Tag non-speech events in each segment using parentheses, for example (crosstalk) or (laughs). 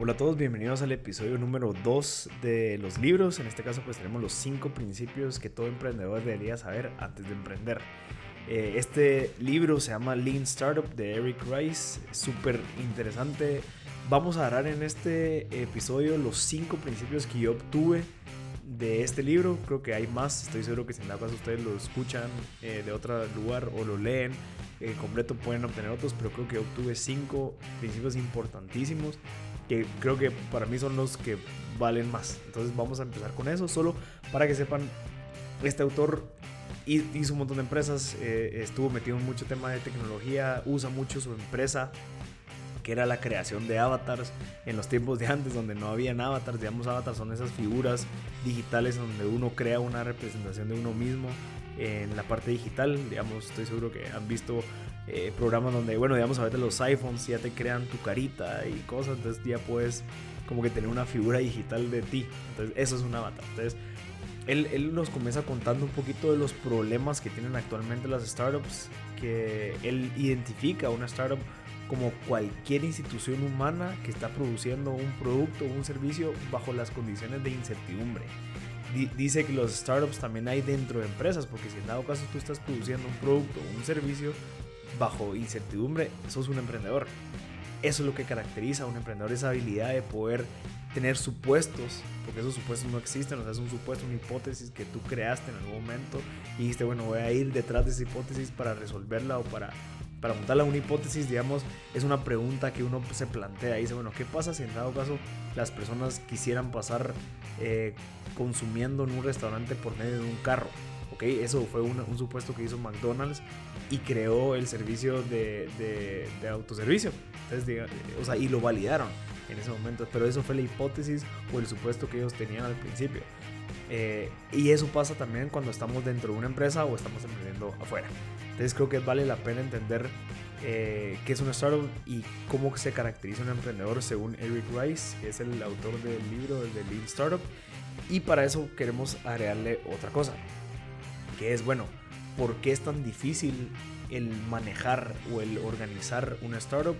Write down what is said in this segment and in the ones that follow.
Hola a todos, bienvenidos al episodio número 2 de los libros. En este caso pues tenemos los 5 principios que todo emprendedor debería saber antes de emprender. Eh, este libro se llama Lean Startup de Eric Rice, súper interesante. Vamos a hablar en este episodio los 5 principios que yo obtuve de este libro. Creo que hay más, estoy seguro que si en la caso ustedes lo escuchan eh, de otro lugar o lo leen eh, completo pueden obtener otros, pero creo que obtuve 5 principios importantísimos que creo que para mí son los que valen más. Entonces vamos a empezar con eso, solo para que sepan, este autor hizo un montón de empresas, eh, estuvo metido en mucho tema de tecnología, usa mucho su empresa que era la creación de avatars en los tiempos de antes donde no habían avatars, digamos avatars son esas figuras digitales donde uno crea una representación de uno mismo en la parte digital, digamos, estoy seguro que han visto eh, programas donde, bueno, digamos, a veces los iPhones ya te crean tu carita y cosas, entonces ya puedes como que tener una figura digital de ti, entonces eso es un avatar, entonces él, él, nos comienza contando un poquito de los problemas que tienen actualmente las startups, que él identifica una startup como cualquier institución humana que está produciendo un producto o un servicio bajo las condiciones de incertidumbre. dice que los startups también hay dentro de empresas, porque si en dado caso tú estás produciendo un producto o un servicio bajo incertidumbre, sos un emprendedor. Eso es lo que caracteriza a un emprendedor, esa habilidad de poder tener supuestos, porque esos supuestos no existen, o sea, es un supuesto, una hipótesis que tú creaste en algún momento y dijiste, bueno, voy a ir detrás de esa hipótesis para resolverla o para para montarla una hipótesis, digamos, es una pregunta que uno se plantea y dice, bueno, ¿qué pasa si en dado caso las personas quisieran pasar eh, consumiendo en un restaurante por medio de un carro? Eso fue un, supuesto que hizo McDonald's y creó el servicio de, de, autoservicio. Entonces, o sea, y lo validaron en ese momento, pero eso fue la hipótesis o el supuesto que ellos tenían al principio. Eh, y eso pasa también cuando estamos dentro de una empresa o estamos emprendiendo afuera. Entonces creo que vale la pena entender eh, qué es una startup y cómo se caracteriza un emprendedor según Eric Rice, que es el autor del libro de Lean Startup. Y para eso queremos agregarle otra cosa, que es, bueno, ¿por qué es tan difícil el manejar o el organizar una startup?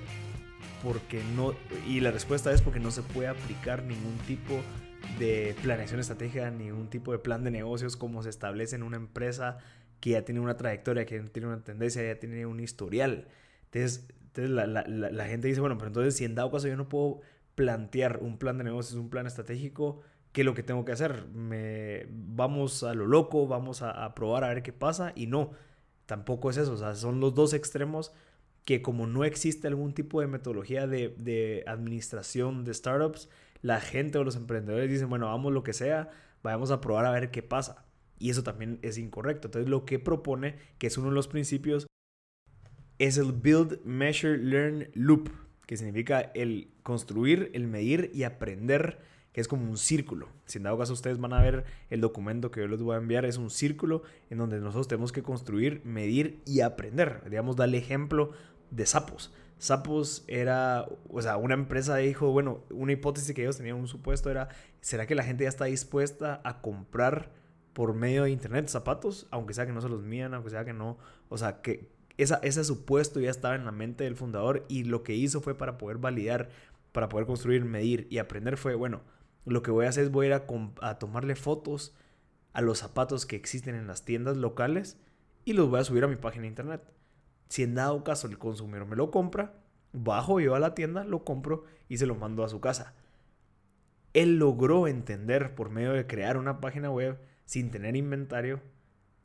Porque no, y la respuesta es porque no se puede aplicar ningún tipo de planeación estratégica, ningún tipo de plan de negocios como se establece en una empresa que ya tiene una trayectoria, que tiene una tendencia, ya tiene un historial. Entonces, la, la, gente dice, bueno, pero entonces si en dado caso yo no puedo plantear un plan de negocios, un plan estratégico, ¿qué es lo que tengo que hacer? Me, vamos a lo loco, vamos a, probar a ver qué pasa y no, tampoco es eso, o sea, son los dos extremos que como no existe algún tipo de metodología de, de administración de startups, la gente o los emprendedores dicen, bueno, vamos lo que sea, vamos a probar a ver qué pasa. Y eso también es incorrecto. Entonces lo que propone, que es uno de los principios, es el Build, Measure, Learn, Loop, que significa el construir, el medir y aprender, que es como un círculo. Si en dado caso ustedes van a ver el documento que yo les voy a enviar, es un círculo en donde nosotros tenemos que construir, medir y aprender. Digamos, darle ejemplo de sapos. Sapos era, o sea, una empresa dijo, bueno, una hipótesis que ellos tenían, un supuesto era, ¿será que la gente ya está dispuesta a comprar por medio de internet zapatos, aunque sea que no se los mían, aunque sea que no, o sea, que esa, ese supuesto ya estaba en la mente del fundador y lo que hizo fue para poder validar, para poder construir, medir y aprender fue, bueno, lo que voy a hacer es voy a ir a, tomarle fotos a los zapatos que existen en las tiendas locales y los voy a subir a mi página de internet. Si en dado caso el consumidor me lo compra, bajo yo a la tienda, lo compro y se lo mando a su casa. Él logró entender por medio de crear una página web sin tener inventario,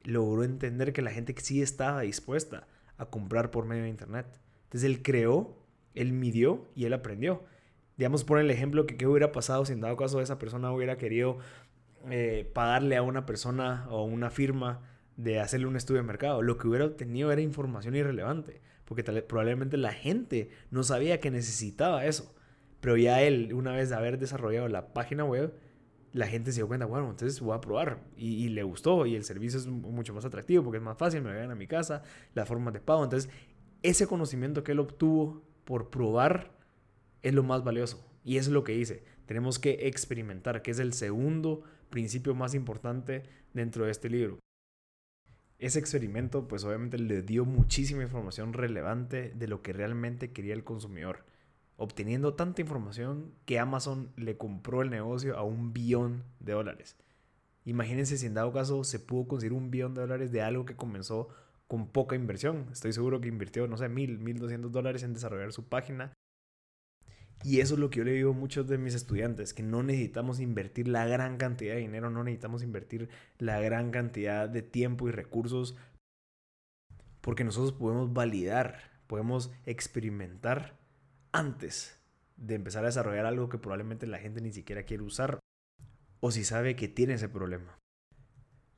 logró entender que la gente sí estaba dispuesta a comprar por medio de Internet. Entonces él creó, él midió y él aprendió. Digamos, por el ejemplo que qué hubiera pasado si en dado caso esa persona hubiera querido eh, pagarle a una persona o una firma de hacerle un estudio de mercado. Lo que hubiera obtenido era información irrelevante, porque probablemente la gente no sabía que necesitaba eso. Pero ya él, una vez haber desarrollado la página web, la gente se dio cuenta, bueno, entonces voy a probar. Y, le gustó y el servicio es mucho más atractivo porque es más fácil, me llegan a mi casa, la forma de pago. Entonces, ese conocimiento que él obtuvo por probar es lo más valioso. Y es lo que hice. Tenemos que experimentar, que es el segundo principio más importante dentro de este libro. Ese experimento, pues obviamente le dio muchísima información relevante de lo que realmente quería el consumidor. obteniendo tanta información que Amazon le compró el negocio a un billón de dólares. Imagínense si en dado caso se pudo conseguir un billón de dólares de algo que comenzó con poca inversión. Estoy seguro que invirtió, no sé, mil, mil doscientos dólares en desarrollar su página. Y eso es lo que yo le digo a muchos de mis estudiantes, que no necesitamos invertir la gran cantidad de dinero, no necesitamos invertir la gran cantidad de tiempo y recursos, porque nosotros podemos validar, podemos experimentar antes de empezar a desarrollar algo que probablemente la gente ni siquiera quiere usar o si sabe que tiene ese problema.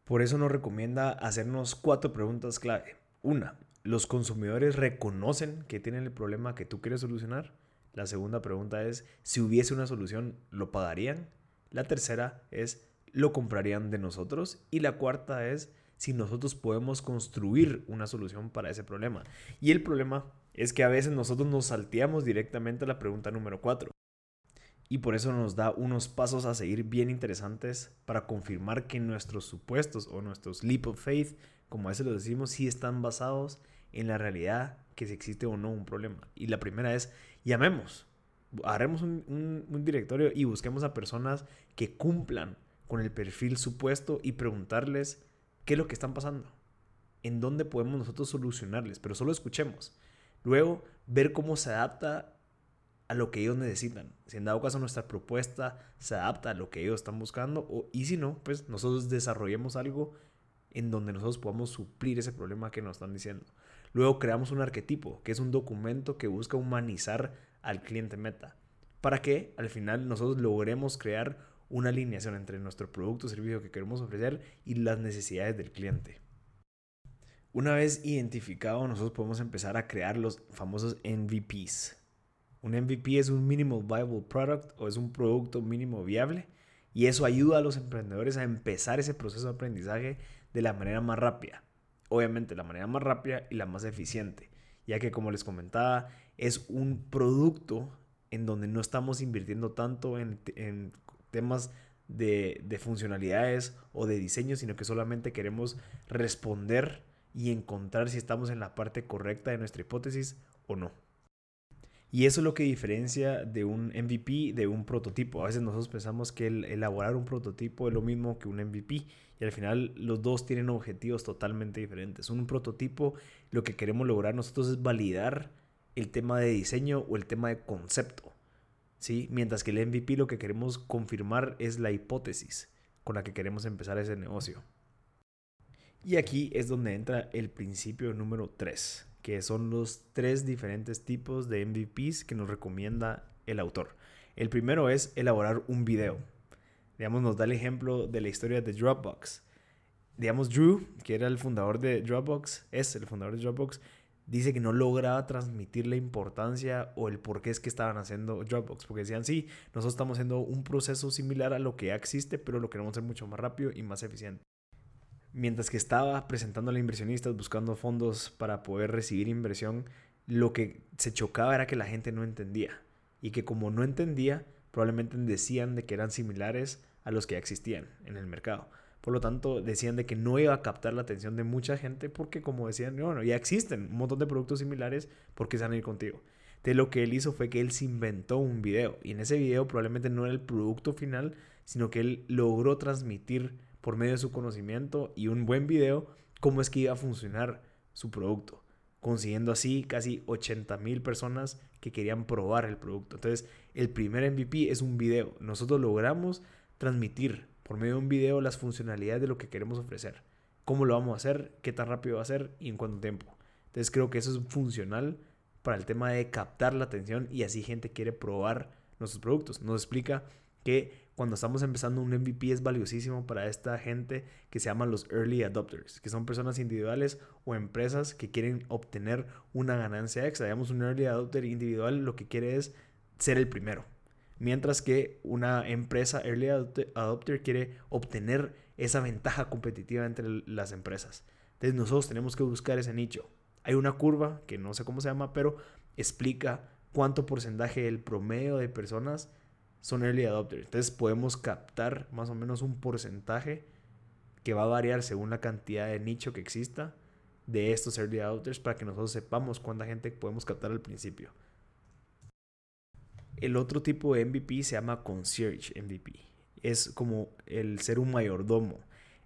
Por eso nos recomienda hacernos cuatro preguntas clave. Una, ¿los consumidores reconocen que tienen el problema que tú quieres solucionar? La segunda pregunta es, si hubiese una solución, ¿lo pagarían? La tercera es, ¿lo comprarían de nosotros? Y la cuarta es, si nosotros podemos construir una solución para ese problema. Y el problema es que a veces nosotros nos salteamos directamente a la pregunta número cuatro y por eso nos da unos pasos a seguir bien interesantes para confirmar que nuestros supuestos o nuestros leap of faith, como a veces lo decimos, sí están basados en la realidad que si existe o no un problema. Y la primera es, llamemos, haremos un, un directorio y busquemos a personas que cumplan con el perfil supuesto y preguntarles qué es lo que están pasando, en dónde podemos nosotros solucionarles, pero solo escuchemos. Luego, ver cómo se adapta a lo que ellos necesitan. Si en dado caso nuestra propuesta se adapta a lo que ellos están buscando, o, y si no, pues nosotros desarrollemos algo en donde nosotros podamos suplir ese problema que nos están diciendo. Luego creamos un arquetipo, que es un documento que busca humanizar al cliente meta, para que al final nosotros logremos crear una alineación entre nuestro producto o servicio que queremos ofrecer y las necesidades del cliente. Una vez identificado, nosotros podemos empezar a crear los famosos MVPs, un MVP es un Minimal Viable Product o es un producto mínimo viable y eso ayuda a los emprendedores a empezar ese proceso de aprendizaje de la manera más rápida. Obviamente la manera más rápida y la más eficiente, ya que como les comentaba, es un producto en donde no estamos invirtiendo tanto en, temas de, de, funcionalidades o de diseño, sino que solamente queremos responder y encontrar si estamos en la parte correcta de nuestra hipótesis o no. Y eso es lo que diferencia de un MVP de un prototipo. A veces nosotros pensamos que el elaborar un prototipo es lo mismo que un MVP y al final los dos tienen objetivos totalmente diferentes. Un prototipo lo que queremos lograr nosotros es validar el tema de diseño o el tema de concepto. ¿sí? Mientras que el MVP lo que queremos confirmar es la hipótesis con la que queremos empezar ese negocio. Y aquí es donde entra el principio número 3 que son los tres diferentes tipos de MVPs que nos recomienda el autor. El primero es elaborar un video. Digamos, nos da el ejemplo de la historia de Dropbox. Digamos, Drew, que era el fundador de Dropbox, es el fundador de Dropbox, dice que no lograba transmitir la importancia o el por qué es que estaban haciendo Dropbox. Porque decían, sí, nosotros estamos haciendo un proceso similar a lo que ya existe, pero lo queremos hacer mucho más rápido y más eficiente mientras que estaba presentando a inversionistas, buscando fondos para poder recibir inversión, lo que se chocaba era que la gente no entendía. Y que como no entendía, probablemente decían de que eran similares a los que ya existían en el mercado. Por lo tanto, decían de que no iba a captar la atención de mucha gente porque como decían, bueno, ya existen un montón de productos similares, ¿por qué se van a contigo? Entonces lo que él hizo fue que él se inventó un video y en ese video probablemente no era el producto final, sino que él logró transmitir por medio de su conocimiento y un buen video cómo es que iba a funcionar su producto, consiguiendo así casi 80 mil personas que querían probar el producto. Entonces, el primer MVP es un video. Nosotros logramos transmitir por medio de un video las funcionalidades de lo que queremos ofrecer. ¿Cómo lo vamos a hacer? ¿Qué tan rápido va a ser? ¿Y en cuánto tiempo? Entonces creo que eso es funcional para el tema de captar la atención y así gente quiere probar nuestros productos. Nos explica que cuando estamos empezando un MVP es valiosísimo para esta gente que se llaman los early adopters, que son personas individuales o empresas que quieren obtener una ganancia extra. Digamos, un early adopter individual lo que quiere es ser el primero. Mientras que una empresa early adopter quiere obtener esa ventaja competitiva entre las empresas. Entonces nosotros tenemos que buscar ese nicho. Hay una curva que no sé cómo se llama, pero explica cuánto porcentaje del promedio de personas son early adopters. Entonces podemos captar más o menos un porcentaje que va a variar según la cantidad de nicho que exista de estos early adopters para que nosotros sepamos cuánta gente podemos captar al principio. El otro tipo de MVP se llama Concierge MVP. Es como el ser un mayordomo.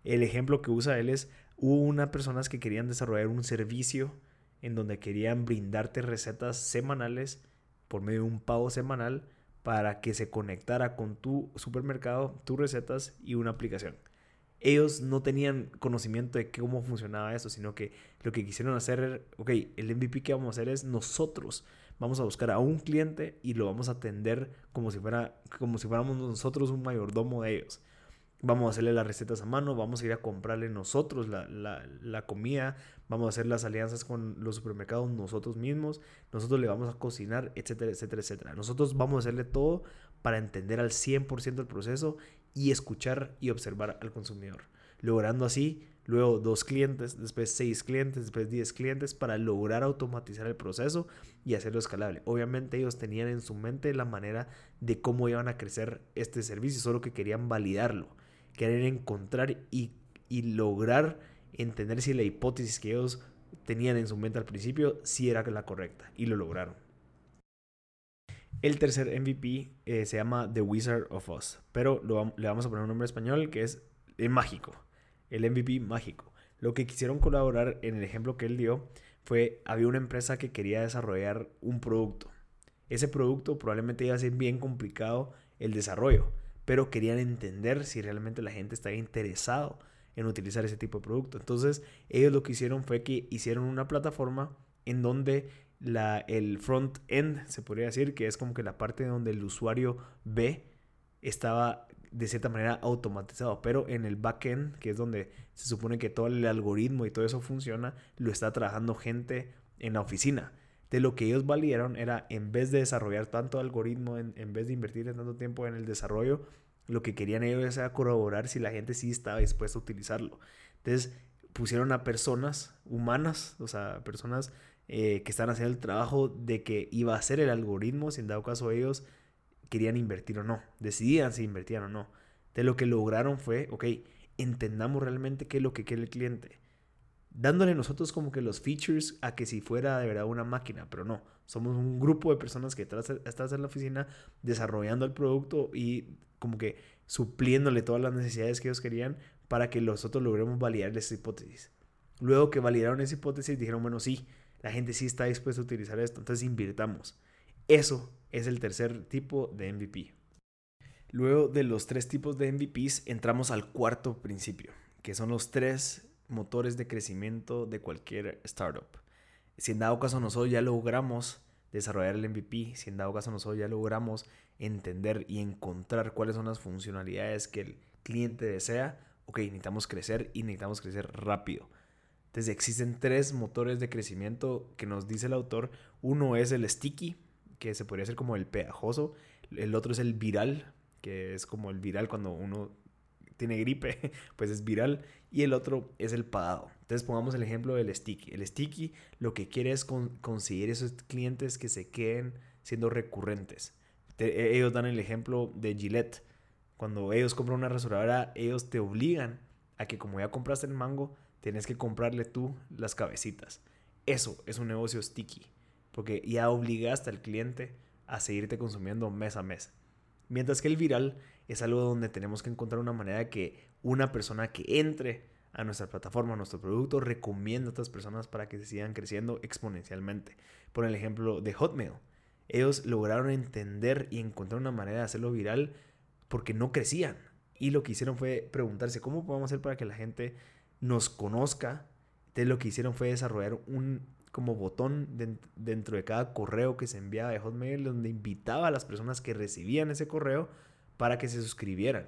El ejemplo que usa él es, hubo unas personas que querían desarrollar un servicio en donde querían brindarte recetas semanales por medio de un pago semanal para que se conectara con tu supermercado, tus recetas y una aplicación. Ellos no tenían conocimiento de cómo funcionaba eso, sino que lo que quisieron hacer, ok, el MVP que vamos a hacer es nosotros vamos a buscar a un cliente y lo vamos a atender como si, fuera, como si fuéramos nosotros un mayordomo de ellos. Vamos a hacerle las recetas a mano, vamos a ir a comprarle nosotros la, la, comida, vamos a hacer las alianzas con los supermercados nosotros mismos, nosotros le vamos a cocinar, etcétera, etcétera, etcétera. Nosotros vamos a hacerle todo para entender al 100% el proceso y escuchar y observar al consumidor, logrando así luego dos clientes, después seis clientes, después diez clientes para lograr automatizar el proceso y hacerlo escalable. Obviamente ellos tenían en su mente la manera de cómo iban a crecer este servicio, solo que querían validarlo, querían encontrar y, y lograr entender si la hipótesis que ellos tenían en su mente al principio si era la correcta y lo lograron. El tercer MVP eh, se llama The Wizard of Oz, pero le vamos a poner un nombre español que es eh, mágico el MVP mágico. Lo que quisieron colaborar en el ejemplo que él dio fue, había una empresa que quería desarrollar un producto. Ese producto probablemente iba a ser bien complicado el desarrollo, pero querían entender si realmente la gente estaba interesado en utilizar ese tipo de producto. Entonces, ellos lo que hicieron fue que hicieron una plataforma en donde la, el front end, se podría decir, que es como que la parte donde el usuario ve, estaba de cierta manera automatizado, pero en el backend, que es donde se supone que todo el algoritmo y todo eso funciona, lo está trabajando gente en la oficina. De lo que ellos valieron era, en vez de desarrollar tanto algoritmo, en, vez de invertir tanto tiempo en el desarrollo, lo que querían ellos era corroborar si la gente sí estaba dispuesta a utilizarlo. Entonces pusieron a personas humanas, o sea, personas eh, que están haciendo el trabajo de que iba a ser el algoritmo, si en dado caso ellos querían invertir o no, decidían si invertían o no. De lo que lograron fue, ok, entendamos realmente qué es lo que quiere el cliente. Dándole nosotros como que los features a que si fuera de verdad una máquina, pero no. Somos un grupo de personas que están en la oficina desarrollando el producto y como que supliéndole todas las necesidades que ellos querían para que nosotros logremos validar esa hipótesis. Luego que validaron esa hipótesis, dijeron, bueno, sí, la gente sí está dispuesta a utilizar esto, entonces invirtamos. Eso es el tercer tipo de MVP. Luego de los tres tipos de MVPs entramos al cuarto principio, que son los tres motores de crecimiento de cualquier startup. Si en dado caso nosotros ya logramos desarrollar el MVP, si en dado caso nosotros ya logramos entender y encontrar cuáles son las funcionalidades que el cliente desea, ok, necesitamos crecer y necesitamos crecer rápido. Entonces existen tres motores de crecimiento que nos dice el autor. Uno es el sticky, que se podría hacer como el pegajoso. El otro es el viral, que es como el viral cuando uno tiene gripe, (laughs) pues es viral. Y el otro es el pagado. Entonces pongamos el ejemplo del sticky. El sticky lo que quiere es conseguir esos clientes que se queden siendo recurrentes. E, ellos dan el ejemplo de Gillette. Cuando ellos compran una rasuradora, ellos te obligan a que como ya compraste el mango, tienes que comprarle tú las cabecitas. Eso es un negocio sticky porque ya obligaste al cliente a seguirte consumiendo mes a mes. Mientras que el viral es algo donde tenemos que encontrar una manera de que una persona que entre a nuestra plataforma, a nuestro producto, recomienda a otras personas para que se sigan creciendo exponencialmente. Por el ejemplo de Hotmail. Ellos lograron entender y encontrar una manera de hacerlo viral porque no crecían. Y lo que hicieron fue preguntarse cómo podemos hacer para que la gente nos conozca. Entonces lo que hicieron fue desarrollar un como botón dentro de cada correo que se enviaba de Hotmail donde invitaba a las personas que recibían ese correo para que se suscribieran.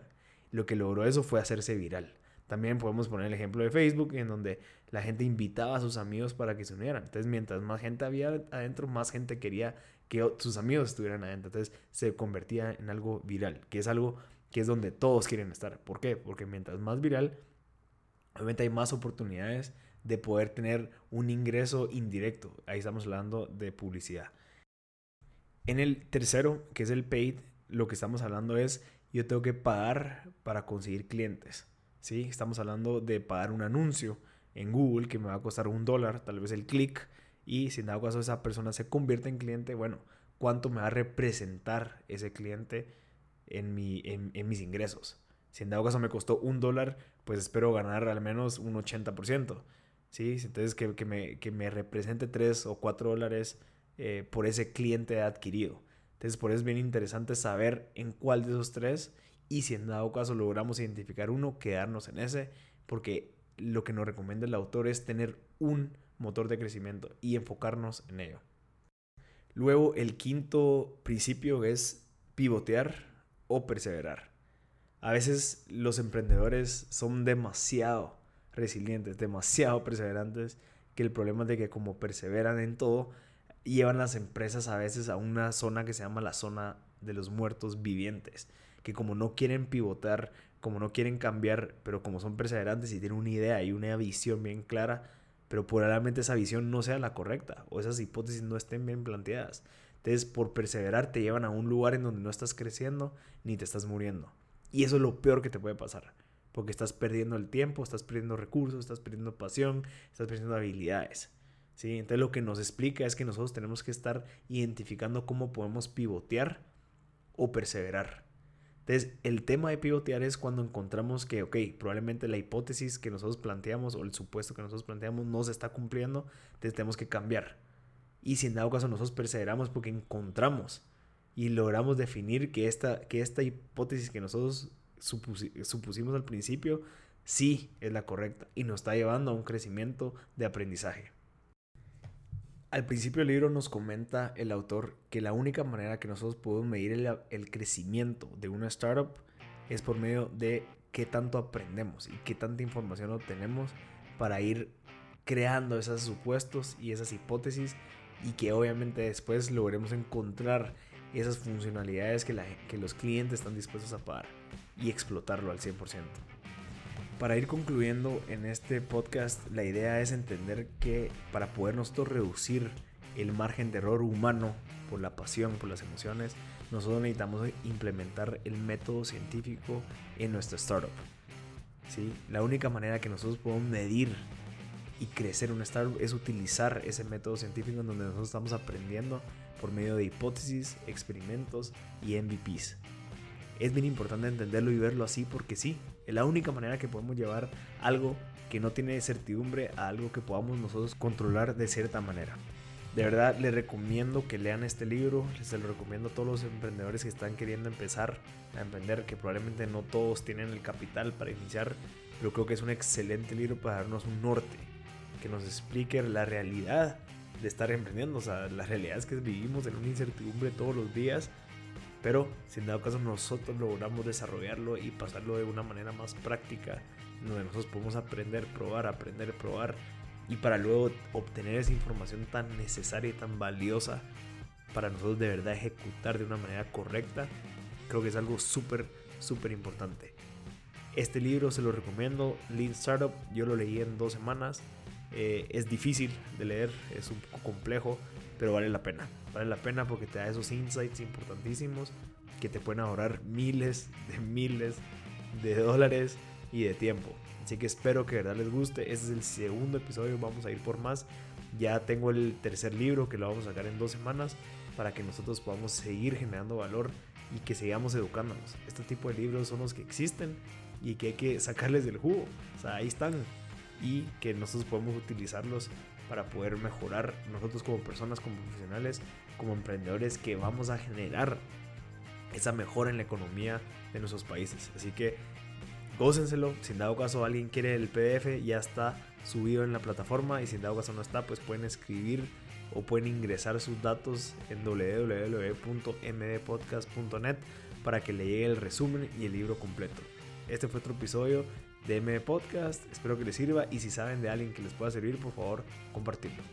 Lo que logró eso fue hacerse viral. También podemos poner el ejemplo de Facebook en donde la gente invitaba a sus amigos para que se unieran. Entonces, mientras más gente había adentro, más gente quería que sus amigos estuvieran adentro. Entonces, se convertía en algo viral, que es algo que es donde todos quieren estar. ¿Por qué? Porque mientras más viral, obviamente hay más oportunidades de poder tener un ingreso indirecto. Ahí estamos hablando de publicidad. En el tercero, que es el paid, lo que estamos hablando es yo tengo que pagar para conseguir clientes. ¿sí? Estamos hablando de pagar un anuncio en Google que me va a costar un dólar, tal vez el clic, y si en dado caso esa persona se convierte en cliente, bueno, cuánto me va a representar ese cliente en, mi, en, mis ingresos. Si en dado caso me costó un dólar, pues espero ganar al menos un 80%. ¿sí? Entonces que, que, me, que me represente 3 o 4 dólares eh, por ese cliente adquirido. Entonces por eso es bien interesante saber en cuál de esos tres y si en dado caso logramos identificar uno, quedarnos en ese, porque lo que nos recomienda el autor es tener un motor de crecimiento y enfocarnos en ello. Luego el quinto principio es pivotear o perseverar. A veces los emprendedores son demasiado resilientes, demasiado perseverantes, que el problema es de que como perseveran en todo, llevan las empresas a veces a una zona que se llama la zona de los muertos vivientes, que como no quieren pivotar, como no quieren cambiar, pero como son perseverantes y tienen una idea y una visión bien clara, pero probablemente esa visión no sea la correcta o esas hipótesis no estén bien planteadas. Entonces, por perseverar te llevan a un lugar en donde no estás creciendo ni te estás muriendo. Y eso es lo peor que te puede pasar, porque estás perdiendo el tiempo, estás perdiendo recursos, estás perdiendo pasión, estás perdiendo habilidades. ¿Sí? Entonces, lo que nos explica es que nosotros tenemos que estar identificando cómo podemos pivotear o perseverar. Entonces, el tema de pivotear es cuando encontramos que, ok, probablemente la hipótesis que nosotros planteamos o el supuesto que nosotros planteamos no se está cumpliendo, entonces tenemos que cambiar. Y si en dado caso nosotros perseveramos porque encontramos y logramos definir que esta, que esta hipótesis que nosotros supusimos al principio sí es la correcta y nos está llevando a un crecimiento de aprendizaje. Al principio del libro nos comenta el autor que la única manera que nosotros podemos medir el, crecimiento de una startup es por medio de qué tanto aprendemos y qué tanta información obtenemos para ir creando esos supuestos y esas hipótesis y que obviamente después logremos encontrar esas funcionalidades que, que los clientes están dispuestos a pagar y explotarlo al 100%. Para ir concluyendo en este podcast, la idea es entender que para poder nosotros reducir el margen de error humano por la pasión, por las emociones, nosotros necesitamos implementar el método científico en nuestra startup. ¿Sí? La única manera que nosotros podemos medir y crecer una startup es utilizar ese método científico en donde nosotros estamos aprendiendo por medio de hipótesis, experimentos y MVPs. Es bien importante entenderlo y verlo así porque sí, es la única manera que podemos llevar algo que no tiene certidumbre a algo que podamos nosotros controlar de cierta manera. De verdad les recomiendo que lean este libro, les lo recomiendo a todos los emprendedores que están queriendo empezar a emprender, que probablemente no todos tienen el capital para iniciar, pero creo que es un excelente libro para darnos un norte, que nos explique la realidad de estar emprendiendo, o sea, la realidad es que vivimos en una incertidumbre todos los días pero si en dado caso nosotros logramos desarrollarlo y pasarlo de una manera más práctica, donde nosotros podemos aprender, probar, aprender, probar, y para luego obtener esa información tan necesaria y tan valiosa para nosotros de verdad ejecutar de una manera correcta, creo que es algo súper, súper importante. Este libro se lo recomiendo, Lean Startup, yo lo leí en dos semanas, eh, es difícil de leer, es un poco complejo, pero vale la pena. Vale la pena porque te da esos insights importantísimos que te pueden ahorrar miles de miles de dólares y de tiempo. Así que espero que de verdad les guste. Este es el segundo episodio, vamos a ir por más. Ya tengo el tercer libro que lo vamos a sacar en dos semanas para que nosotros podamos seguir generando valor y que sigamos educándonos. Este tipo de libros son los que existen y que hay que sacarles del jugo. O sea, ahí están y que nosotros podemos utilizarlos para poder mejorar nosotros como personas, como profesionales, como emprendedores que vamos a generar esa mejora en la economía de nuestros países. Así que gócenselo. Si en dado caso alguien quiere el PDF, ya está subido en la plataforma. Y si en dado caso no está, pues pueden escribir o pueden ingresar sus datos en www.mdpodcast.net para que le llegue el resumen y el libro completo. Este fue otro episodio DM Podcast. Espero que les sirva y si saben de alguien que les pueda servir, por favor, compartirlo.